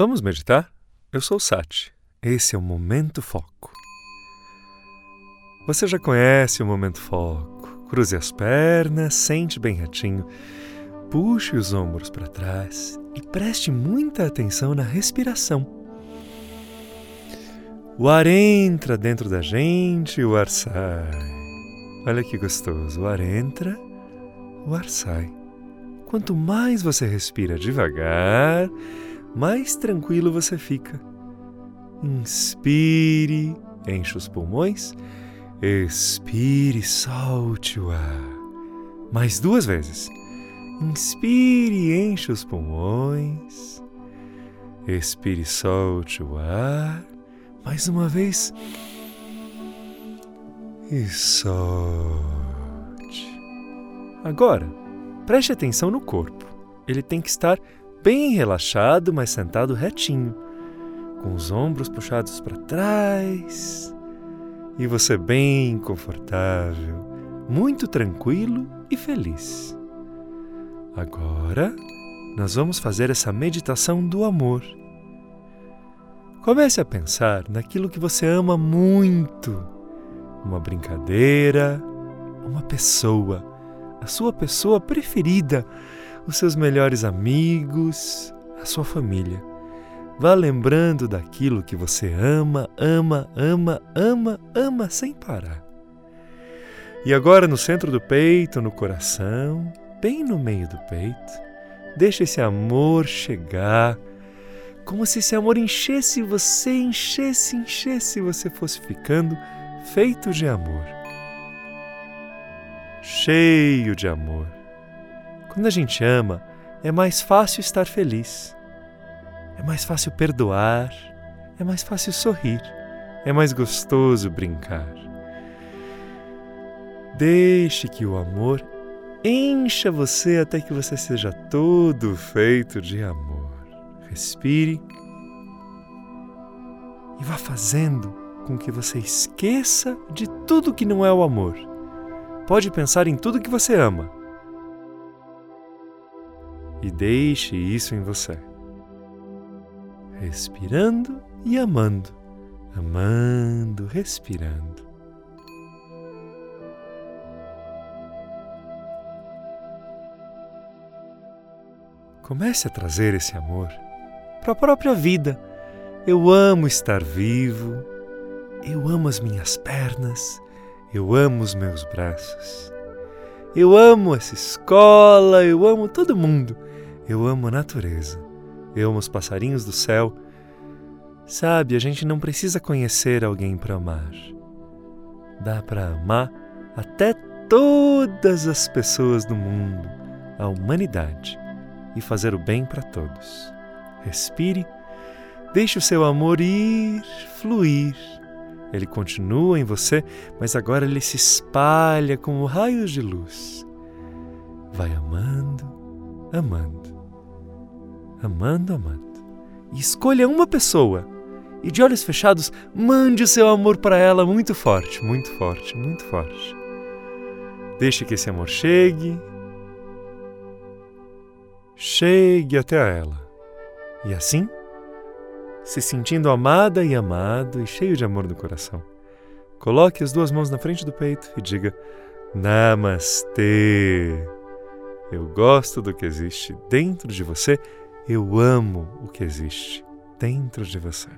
Vamos meditar? Eu sou o Sati. Esse é o Momento Foco. Você já conhece o Momento Foco. Cruze as pernas, sente bem retinho, puxe os ombros para trás e preste muita atenção na respiração. O ar entra dentro da gente e o ar sai. Olha que gostoso. O ar entra, o ar sai. Quanto mais você respira devagar, mais tranquilo você fica. Inspire, enche os pulmões. Expire, solte o ar. Mais duas vezes. Inspire, enche os pulmões. Expire, solte o ar. Mais uma vez. E solte. Agora, preste atenção no corpo. Ele tem que estar bem relaxado, mas sentado retinho, com os ombros puxados para trás. E você bem confortável, muito tranquilo e feliz. Agora, nós vamos fazer essa meditação do amor. Comece a pensar naquilo que você ama muito. Uma brincadeira, uma pessoa, a sua pessoa preferida os seus melhores amigos, a sua família. Vá lembrando daquilo que você ama, ama, ama, ama, ama sem parar. E agora no centro do peito, no coração, bem no meio do peito, deixe esse amor chegar, como se esse amor enchesse você, enchesse, enchesse, você fosse ficando feito de amor. Cheio de amor quando a gente ama, é mais fácil estar feliz, é mais fácil perdoar, é mais fácil sorrir, é mais gostoso brincar. Deixe que o amor encha você até que você seja todo feito de amor. Respire e vá fazendo com que você esqueça de tudo que não é o amor. Pode pensar em tudo que você ama e deixe isso em você. Respirando e amando, amando, respirando. Comece a trazer esse amor para a própria vida. Eu amo estar vivo, eu amo as minhas pernas, eu amo os meus braços. Eu amo essa escola, eu amo todo mundo. Eu amo a natureza. Eu amo os passarinhos do céu. Sabe, a gente não precisa conhecer alguém para amar. Dá para amar até todas as pessoas do mundo, a humanidade, e fazer o bem para todos. Respire, deixe o seu amor ir, fluir. Ele continua em você, mas agora ele se espalha como raios de luz. Vai amando, amando amando, amando. E escolha uma pessoa e de olhos fechados mande o seu amor para ela muito forte, muito forte, muito forte. Deixe que esse amor chegue, chegue até ela. E assim, se sentindo amada e amado e cheio de amor no coração, coloque as duas mãos na frente do peito e diga: Namastê. Eu gosto do que existe dentro de você eu amo o que existe dentro de você.